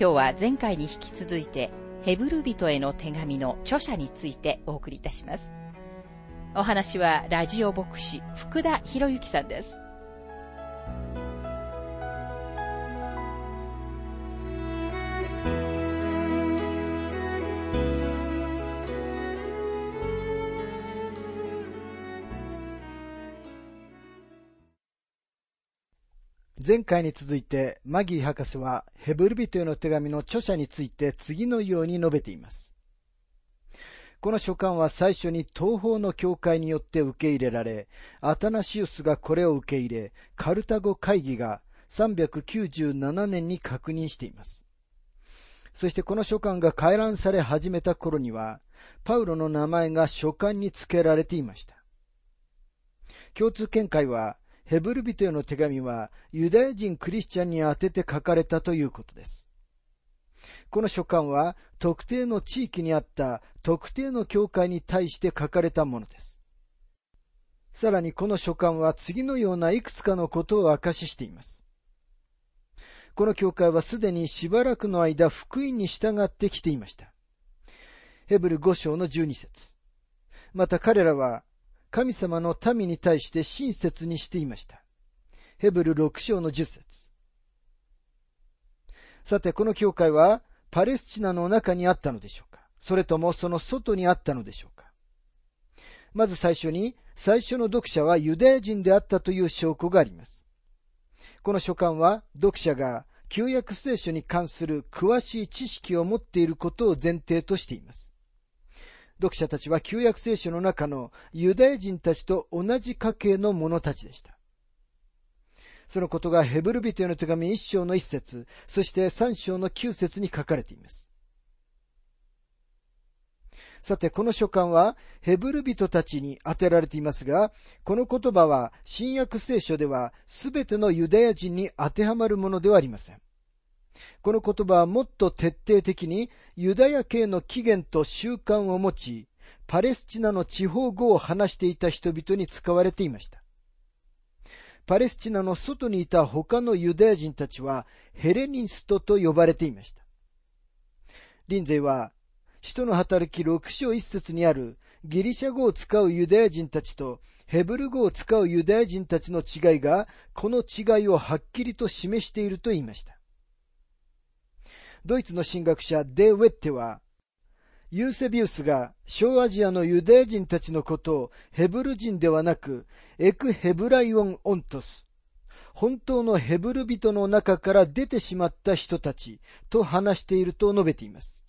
今日は前回に引き続いてヘブル人への手紙の著者についてお送りいたします。お話はラジオ牧師福田博之さんです。前回に続いて、マギー博士はヘブル人への手紙の著者について次のように述べています。この書簡は最初に東方の教会によって受け入れられ、アタナシウスがこれを受け入れ、カルタゴ会議が397年に確認しています。そしてこの書簡が回覧され始めた頃には、パウロの名前が書簡に付けられていました。共通見解は、ヘブル人への手紙はユダヤ人クリスチャンに宛てて書かれたということです。この書簡は特定の地域にあった特定の教会に対して書かれたものです。さらにこの書簡は次のようないくつかのことを明かししています。この教会はすでにしばらくの間福音に従ってきていました。ヘブル5章の12節また彼らは神様の民に対して親切にしていました。ヘブル6章の10節さて、この教会はパレスチナの中にあったのでしょうか？それともその外にあったのでしょうか？まず最初に、最初の読者はユダヤ人であったという証拠があります。この書簡は読者が旧約聖書に関する詳しい知識を持っていることを前提としています。読者たちは旧約聖書の中のユダヤ人たちと同じ家系の者たちでした。そのことがヘブル人への手紙一章の一節、そして三章の九節に書かれています。さて、この書簡はヘブル人たちに当てられていますが、この言葉は新約聖書では全てのユダヤ人に当てはまるものではありません。この言葉はもっと徹底的にユダヤ系の起源と習慣を持ち、パレスチナの地方語を話していた人々に使われていました。パレスチナの外にいた他のユダヤ人たちはヘレニストと呼ばれていました。リンゼイは、使徒の働き6章1節にあるギリシャ語を使うユダヤ人たちとヘブル語を使うユダヤ人たちの違いが、この違いをはっきりと示していると言いました。ドイツの神学者デ・ウェッテは、ユーセビウスが小アジアのユダヤ人たちのことをヘブル人ではなく、エクヘブライオン・オントス、本当のヘブル人の中から出てしまった人たちと話していると述べています。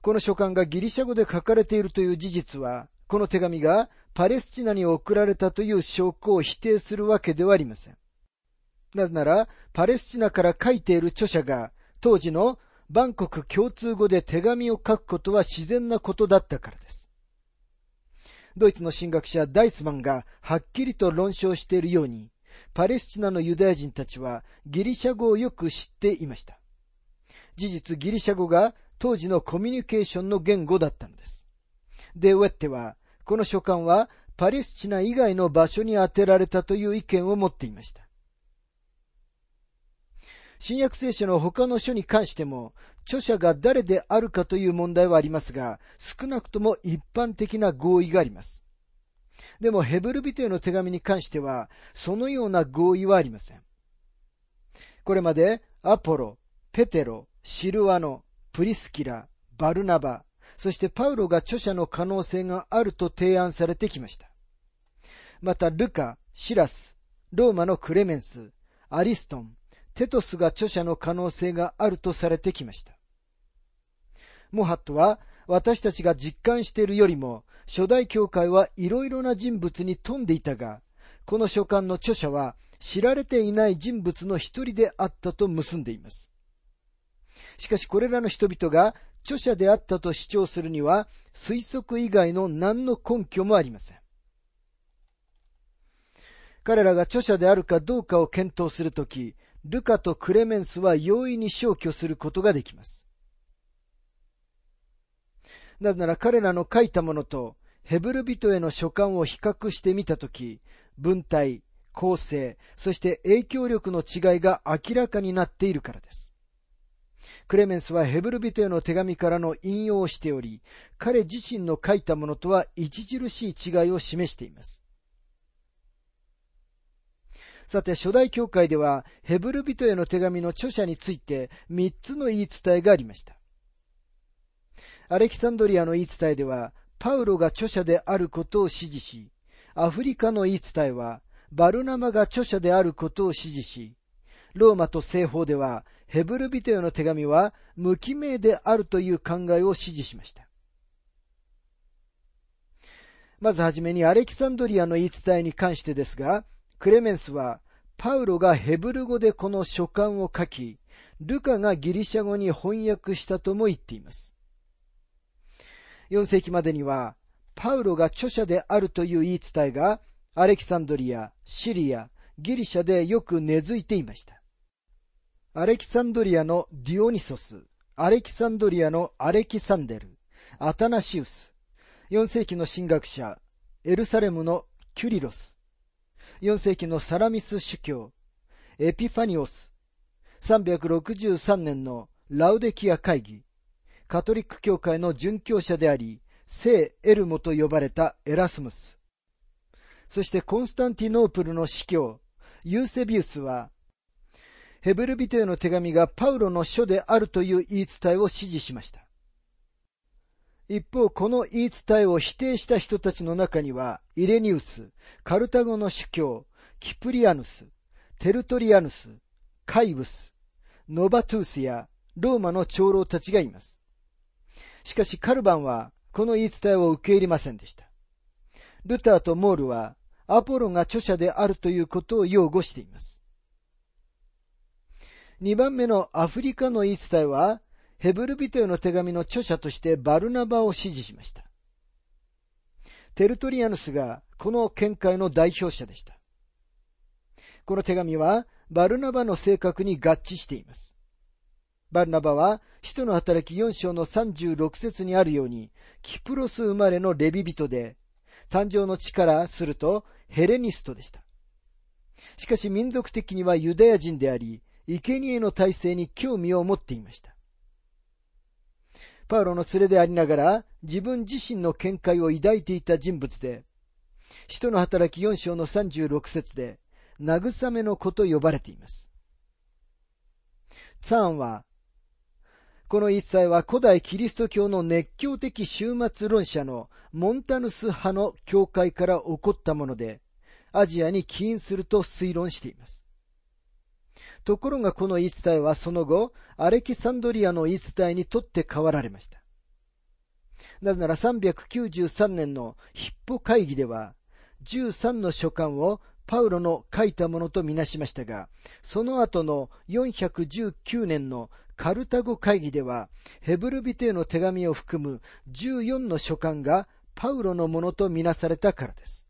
この書簡がギリシャ語で書かれているという事実は、この手紙がパレスチナに送られたという証拠を否定するわけではありません。なぜなら、パレスチナから書いている著者が、当時のバンコク共通語で手紙を書くことは自然なことだったからです。ドイツの神学者ダイスマンがはっきりと論証しているように、パレスチナのユダヤ人たちはギリシャ語をよく知っていました。事実ギリシャ語が当時のコミュニケーションの言語だったのです。デ・ウェッテは、この書簡はパレスチナ以外の場所に当てられたという意見を持っていました。新約聖書の他の書に関しても、著者が誰であるかという問題はありますが、少なくとも一般的な合意があります。でもヘブル人への手紙に関しては、そのような合意はありません。これまで、アポロ、ペテロ、シルワノ、プリスキラ、バルナバ、そしてパウロが著者の可能性があると提案されてきました。また、ルカ、シラス、ローマのクレメンス、アリストン、テトスが著者の可能性があるとされてきました。モハットは私たちが実感しているよりも初代教会はいろいろな人物に富んでいたが、この書簡の著者は知られていない人物の一人であったと結んでいます。しかしこれらの人々が著者であったと主張するには推測以外の何の根拠もありません。彼らが著者であるかどうかを検討するとき、ルカとクレメンスは容易に消去することができます。なぜなら彼らの書いたものとヘブル人への書簡を比較してみたとき、文体、構成、そして影響力の違いが明らかになっているからです。クレメンスはヘブル人への手紙からの引用をしており、彼自身の書いたものとは著しい違いを示しています。さて、初代教会では、ヘブル人への手紙の著者について3つの言い伝えがありました。アレキサンドリアの言い伝えでは、パウロが著者であることを指示し、アフリカの言い伝えは、バルナマが著者であることを指示し、ローマと西方では、ヘブル人への手紙は無記名であるという考えを指示しました。まずはじめにアレキサンドリアの言い伝えに関してですが、クレメンスはパウロがヘブル語でこの書簡を書き、ルカがギリシャ語に翻訳したとも言っています。4世紀までには、パウロが著者であるという言い伝えが、アレキサンドリア、シリア、ギリシャでよく根付いていました。アレキサンドリアのディオニソス、アレキサンドリアのアレキサンデル、アタナシウス、4世紀の神学者、エルサレムのキュリロス、4世紀のサラミス主教、エピファニオス、363年のラウデキア会議、カトリック教会の殉教者であり、聖エルモと呼ばれたエラスムス、そしてコンスタンティノープルの司教、ユーセビウスは、ヘブルビテへの手紙がパウロの書であるという言い伝えを支持しました。一方、この言い伝えを否定した人たちの中には、イレニウス、カルタゴの主教、キプリアヌス、テルトリアヌス、カイブス、ノバトゥースやローマの長老たちがいます。しかしカルバンはこの言い伝えを受け入れませんでした。ルターとモールはアポロが著者であるということを擁護しています。2番目のアフリカの言い伝えは、ヘブルビテオの手紙の著者としてバルナバを支持しました。テルトリアヌスがこの見解の代表者でした。この手紙はバルナバの性格に合致しています。バルナバは、使徒の働き4章の36節にあるように、キプロス生まれのレビ人で、誕生の地からするとヘレニストでした。しかし民族的にはユダヤ人であり、生贄の体制に興味を持っていました。パウロの連れでありながら自分自身の見解を抱いていた人物で、使徒の働き4章の36節で、慰めの子と呼ばれています。ツァーンは、この一切は古代キリスト教の熱狂的終末論者のモンタヌス派の教会から起こったもので、アジアに起因すると推論しています。ところがこの言い伝えはその後、アレキサンドリアの言い伝えにとって変わられました。なぜなら393年のヒッポ会議では、13の書簡をパウロの書いたものとみなしましたが、その後の419年のカルタゴ会議では、ヘブルビテへの手紙を含む14の書簡がパウロのものとみなされたからです。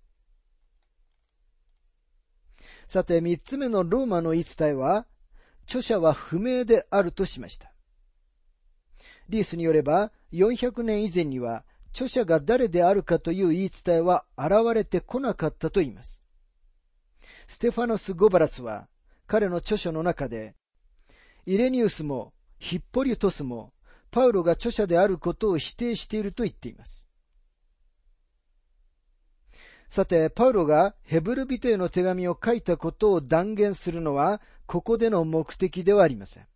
さて、三つ目のローマの言い伝えは、著者は不明であるとしました。リースによれば、400年以前には、著者が誰であるかという言い伝えは現れてこなかったと言います。ステファノス・ゴバラスは、彼の著書の中で、イレニウスもヒッポリュトスも、パウロが著者であることを否定していると言っています。さて、パウロがヘブル人への手紙を書いたことを断言するのは、ここでの目的ではありません。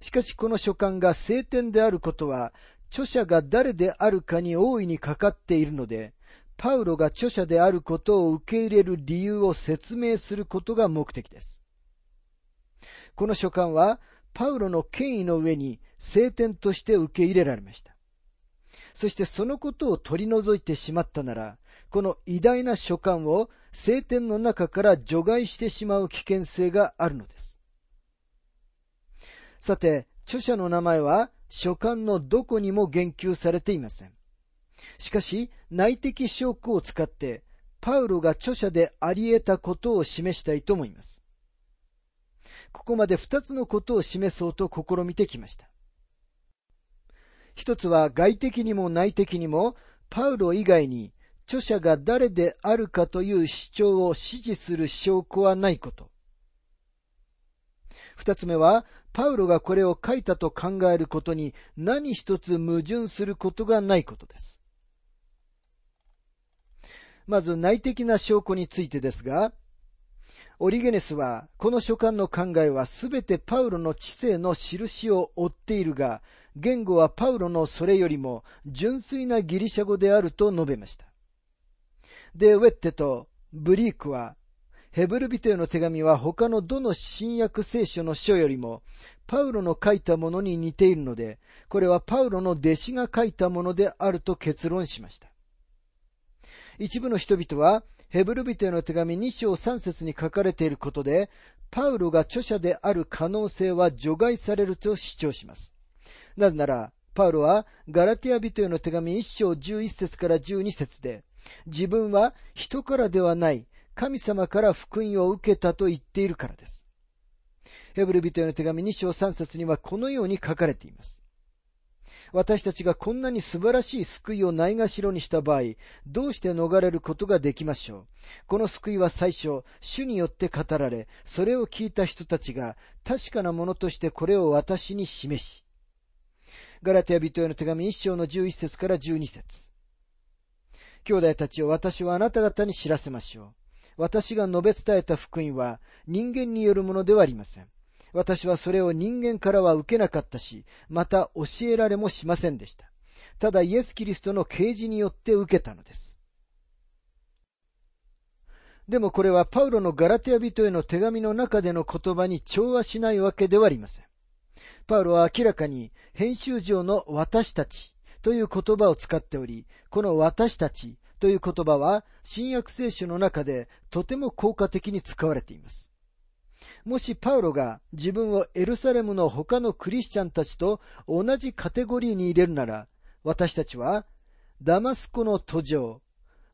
しかしこの書簡が聖典であることは、著者が誰であるかに大いにかかっているので、パウロが著者であることを受け入れる理由を説明することが目的です。この書簡は、パウロの権威の上に聖典として受け入れられました。そしてそのことを取り除いてしまったなら、この偉大な書簡を聖典の中から除外してしまう危険性があるのです。さて、著者の名前は書簡のどこにも言及されていません。しかし、内的証拠を使って、パウロが著者であり得たことを示したいと思います。ここまで二つのことを示そうと試みてきました。一つは外的にも内的にも、パウロ以外に著者が誰であるかという主張を支持する証拠はないこと。二つ目は、パウロがこれを書いたと考えることに何一つ矛盾することがないことです。まず内的な証拠についてですが、オリゲネスは、この書簡の考えはすべてパウロの知性の印を追っているが、言語はパウロのそれよりも純粋なギリシャ語であると述べました。で、ウェッテとブリークは、ヘブルビテへの手紙は他のどの新約聖書の書よりも、パウロの書いたものに似ているので、これはパウロの弟子が書いたものであると結論しました。一部の人々は、ヘブルビテへの手紙2章3節に書かれていることで、パウロが著者である可能性は除外されると主張します。なぜなら、パウロはガラティア人への手紙1章11節から12節で、自分は人からではない神様から福音を受けたと言っているからです。ヘブル人への手紙2章3節にはこのように書かれています。私たちがこんなに素晴らしい救いをないがしろにした場合、どうして逃れることができましょう？この救いは最初、主によって語られ、それを聞いた人たちが確かなものとしてこれを私に示し、ガラテヤ人への手紙1章の11節から12節兄弟たちを私はあなた方に知らせましょう。私が述べ伝えた福音は人間によるものではありません。私はそれを人間からは受けなかったし、また教えられもしませんでした。ただイエス・キリストの啓示によって受けたのです。でもこれはパウロのガラテヤ人への手紙の中での言葉に調和しないわけではありません。パウロは明らかに編集上の私たちという言葉を使っており、この私たちという言葉は新約聖書の中でとても効果的に使われています。もしパウロが自分をエルサレムの他のクリスチャンたちと同じカテゴリーに入れるなら、私たちはダマスコの途上、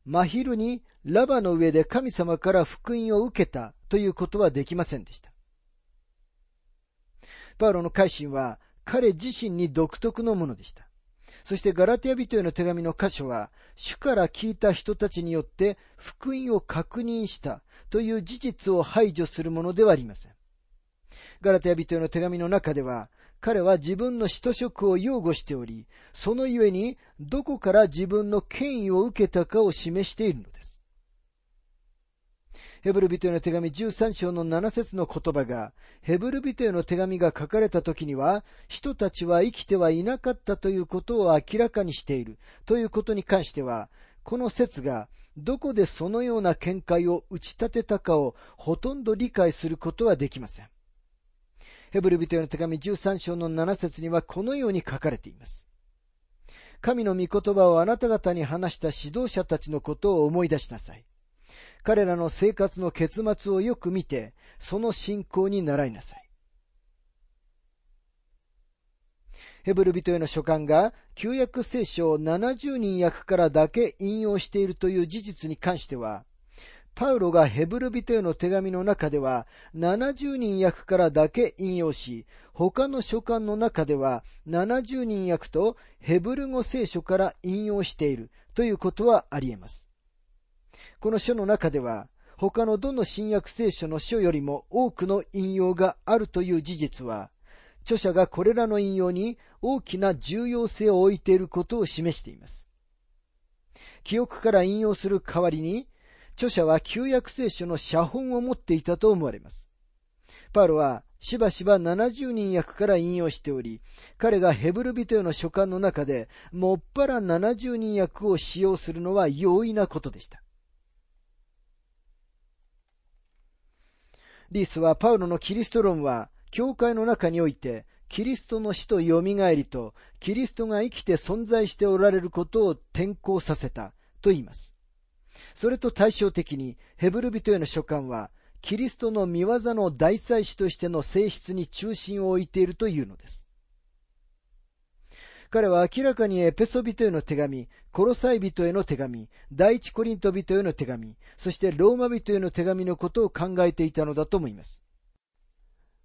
真昼にラバの上で神様から福音を受けたということはできませんでした。パウロの改心は彼自身に独特のものでした。そしてガラテヤ人への手紙の箇所は、主から聞いた人たちによって福音を確認したという事実を排除するものではありません。ガラテヤ人への手紙の中では、彼は自分の使徒職を擁護しており、そのゆえにどこから自分の権威を受けたかを示しているのです。ヘブル人への手紙13章の7節の言葉が、ヘブル人への手紙が書かれた時には、人たちは生きてはいなかったということを明らかにしているということに関しては、この説がどこでそのような見解を打ち立てたかをほとんど理解することはできません。ヘブル人への手紙13章の7節にはこのように書かれています。神の御言葉をあなた方に話した指導者たちのことを思い出しなさい。彼らの生活の結末をよく見て、その信仰に習いなさい。ヘブル人への書簡が旧約聖書を70人訳からだけ引用しているという事実に関しては、パウロがヘブル人への手紙の中では70人訳からだけ引用し、他の書簡の中では70人訳とヘブル語聖書から引用しているということはあり得ます。この書の中では、他のどの新約聖書の書よりも多くの引用があるという事実は、著者がこれらの引用に大きな重要性を置いていることを示しています。記憶から引用する代わりに、著者は旧約聖書の写本を持っていたと思われます。パウロはしばしば70人訳から引用しており、彼がヘブル人への書簡の中で、もっぱら70人訳を使用するのは容易なことでした。リースはパウロのキリスト論は、教会の中において、キリストの死と蘇りと、キリストが生きて存在しておられることを転校させたと言います。それと対照的にヘブル人への書簡はキリストの見業の大祭司としての性質に中心を置いているというのです。彼は明らかにエペソ人への手紙、コロサイ人への手紙、第一コリント人への手紙、そしてローマ人への手紙のことを考えていたのだと思います。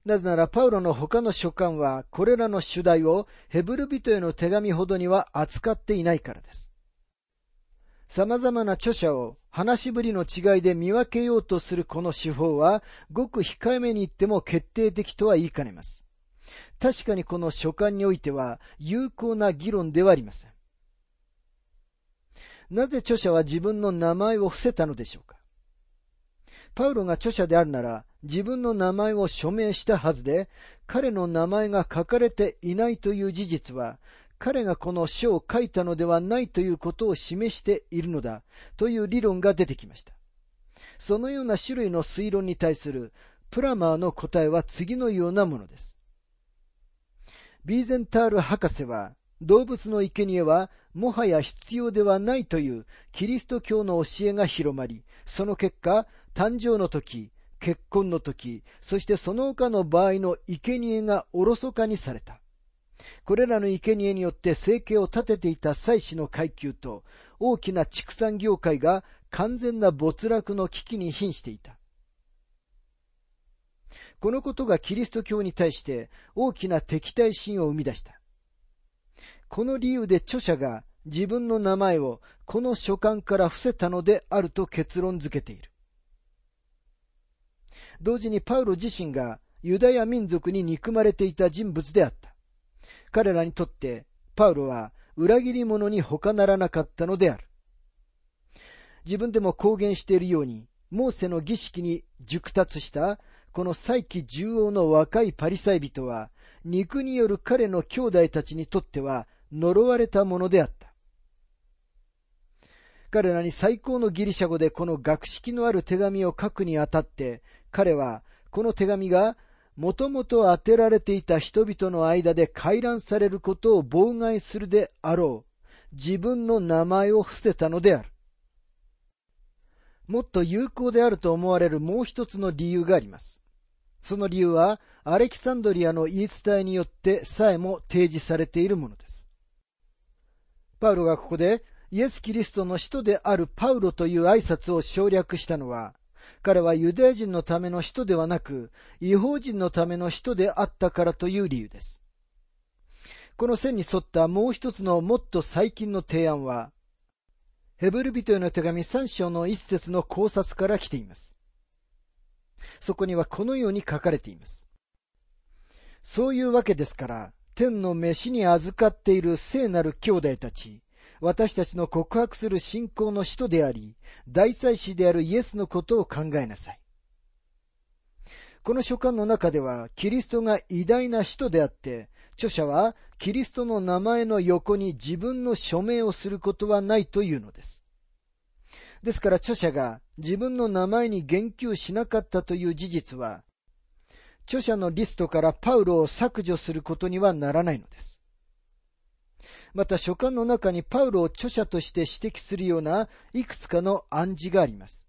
なぜならパウロの他の書簡はこれらの主題をヘブル人への手紙ほどには扱っていないからです。様々な著者を話しぶりの違いで見分けようとするこの手法はごく控えめに言っても決定的とは言いかねます。確かにこの書簡においては有効な議論ではありません。なぜ著者は自分の名前を伏せたのでしょうかパウロが著者であるなら自分の名前を署名したはずで、彼の名前が書かれていないという事実は、彼がこの書を書いたのではないということを示しているのだという理論が出てきました。そのような種類の推論に対するプラマーの答えは次のようなものです。ビーゼンタール博士は、動物の生贄はもはや必要ではないというキリスト教の教えが広まり、その結果、誕生の時、結婚の時、そしてその他の場合の生贄がおろそかにされた。これらの生贄によって生計を立てていた祭祀の階級と大きな畜産業界が完全な没落の危機に瀕していた。このことがキリスト教に対して大きな敵対心を生み出した。この理由で著者が自分の名前をこの書簡から伏せたのであると結論付けている。同時にパウロ自身がユダヤ民族に憎まれていた人物であった。彼らにとってパウロは裏切り者に他ならなかったのである。自分でも公言しているように、モーセの儀式に熟達したこの再起重王の若いパリサイ人は、肉による彼の兄弟たちにとっては呪われたものであった。彼らに最高のギリシャ語でこの学識のある手紙を書くにあたって、彼はこの手紙がもともと当てられていた人々の間で回覧されることを妨害するであろう。自分の名前を伏せたのである。もっと有効であると思われるもう一つの理由があります。その理由は、アレキサンドリアの言い伝えによってさえも提示されているものです。パウロがここで、イエス・キリストの使徒であるパウロという挨拶を省略したのは、彼はユダヤ人のための人ではなく、違法人のための人であったからという理由です。この線に沿ったもう一つのもっと最近の提案は、ヘブル人への手紙3章の一節の考察から来ています。そこにはこのように書かれています。そういうわけですから、天の飯に預かっている聖なる兄弟たち、私たちの告白する信仰の使徒であり、大祭司であるイエスのことを考えなさい。この書簡の中では、キリストが偉大な使徒であって、著者はキリストの名前の横に自分の署名をすることはないというのです。ですから著者が自分の名前に言及しなかったという事実は、著者のリストからパウロを削除することにはならないのです。また書簡の中にパウロを著者として指摘するようないくつかの暗示があります。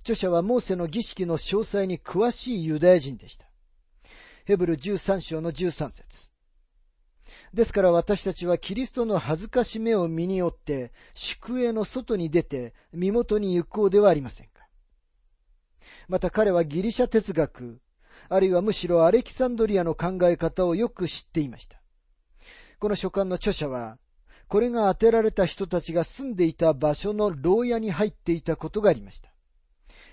著者はモーセの儀式の詳細に詳しいユダヤ人でした。ヘブル13章の13節ですから私たちはキリストの恥ずかしめを身によって、宿営の外に出て身元に行こうではありませんか。また彼はギリシャ哲学、あるいはむしろアレキサンドリアの考え方をよく知っていました。この書簡の著者は、これが当てられた人たちが住んでいた場所の牢屋に入っていたことがありました。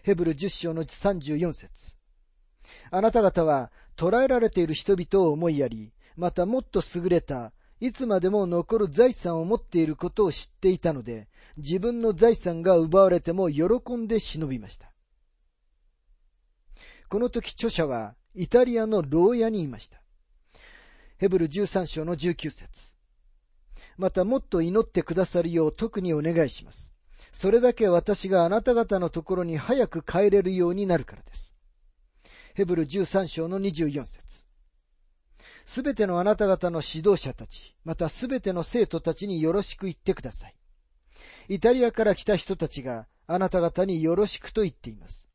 ヘブル10章の34節あなた方は捕らえられている人々を思いやり、またもっと優れた、いつまでも残る財産を持っていることを知っていたので、自分の財産が奪われても喜んで忍びました。この時著者はイタリアの牢屋にいました。ヘブル13章の19節またもっと祈ってくださるよう特にお願いします。それだけ私があなた方のところに早く帰れるようになるからです。ヘブル13章の24節すべてのあなた方の指導者たち、またすべての生徒たちによろしく言ってください。イタリアから来た人たちがあなた方によろしくと言っています。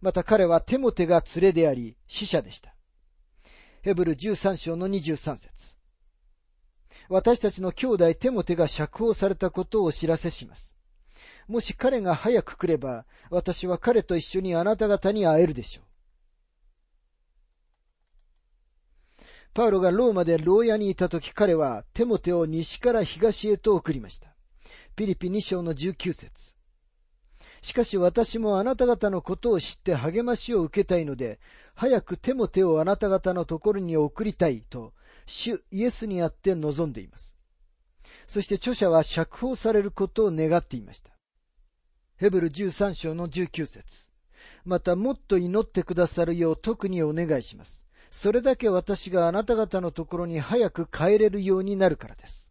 また彼はテモテが連れであり、死者でした。ヘブル13章の23節私たちの兄弟テモテが釈放されたことをお知らせします。もし彼が早く来れば、私は彼と一緒にあなた方に会えるでしょう。パウロがローマで牢屋にいた時彼はテモテを西から東へと送りました。ピリピ2章の19節しかし私もあなた方のことを知って励ましを受けたいので、早くテモテをあなた方のところに送りたいと、主イエスにあって望んでいます。そして著者は釈放されることを願っていました。ヘブル13章の19節またもっと祈ってくださるよう特にお願いします。それだけ私があなた方のところに早く帰れるようになるからです。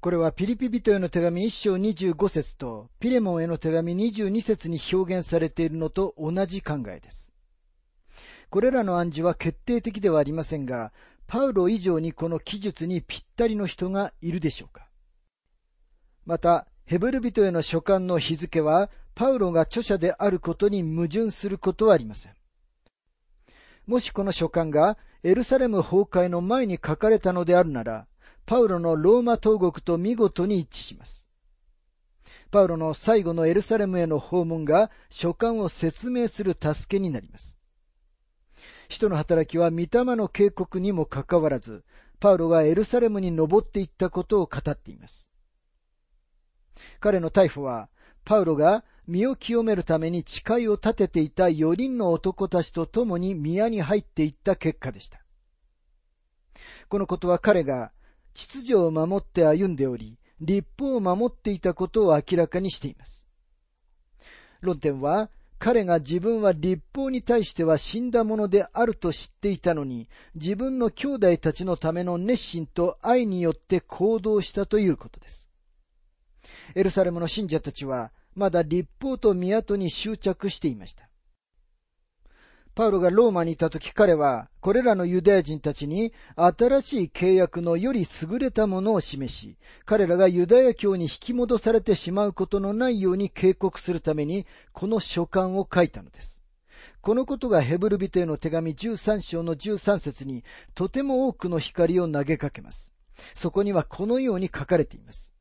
これはピリピ人への手紙1章25節とピレモンへの手紙22節に表現されているのと同じ考えです。これらの暗示は決定的ではありませんが、パウロ以上にこの記述にぴったりの人がいるでしょうかまた、ヘブル人への書簡の日付は、パウロが著者であることに矛盾することはありません。もしこの書簡がエルサレム崩壊の前に書かれたのであるなら、パウロのローマ東国と見事に一致します。パウロの最後のエルサレムへの訪問が書簡を説明する助けになります。使徒の働きは御霊の警告にもかかわらず、パウロがエルサレムに登っていったことを語っています。彼の逮捕は、パウロが身を清めるために誓いを立てていた4人の男たちと共に宮に入っていった結果でした。このことは彼が秩序を守って歩んでおり、立法を守っていたことを明らかにしています。論点は、彼が自分は立法に対しては死んだものであると知っていたのに、自分の兄弟たちのための熱心と愛によって行動したということです。エルサレムの信者たちは、まだ立法と都に執着していました。パウロがローマにいた時彼は、これらのユダヤ人たちに新しい契約のより優れたものを示し、彼らがユダヤ教に引き戻されてしまうことのないように警告するために、この書簡を書いたのです。このことがヘブル人への手紙13章の13節にとても多くの光を投げかけます。そこにはこのように書かれています。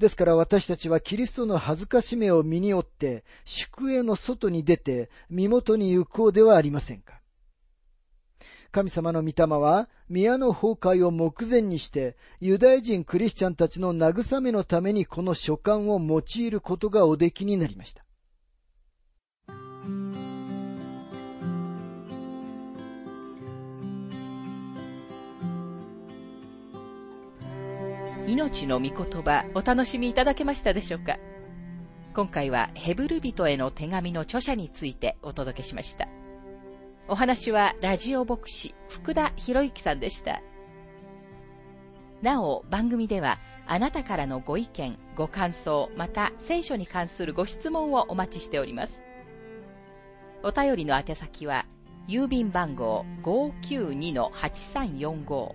ですから私たちはキリストの恥ずかしめを身に負って、宿営の外に出て、身元に行こうではありませんか。神様の御霊は、宮の崩壊を目前にして、ユダヤ人クリスチャンたちの慰めのためにこの書簡を用いることがおできになりました。命の御言葉お楽しみいただけましたでしょうか？今回はヘブル人への手紙の著者についてお届けしました。お話はラジオ牧師福田博之さんでした。なお番組ではあなたからのご意見、ご感想、また聖書に関するご質問をお待ちしております。お便りの宛先は郵便番号592-8345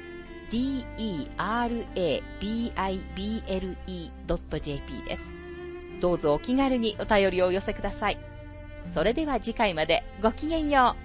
derabible.jp です。どうぞお気軽にお便りをお寄せください。それでは次回までごきげんよう。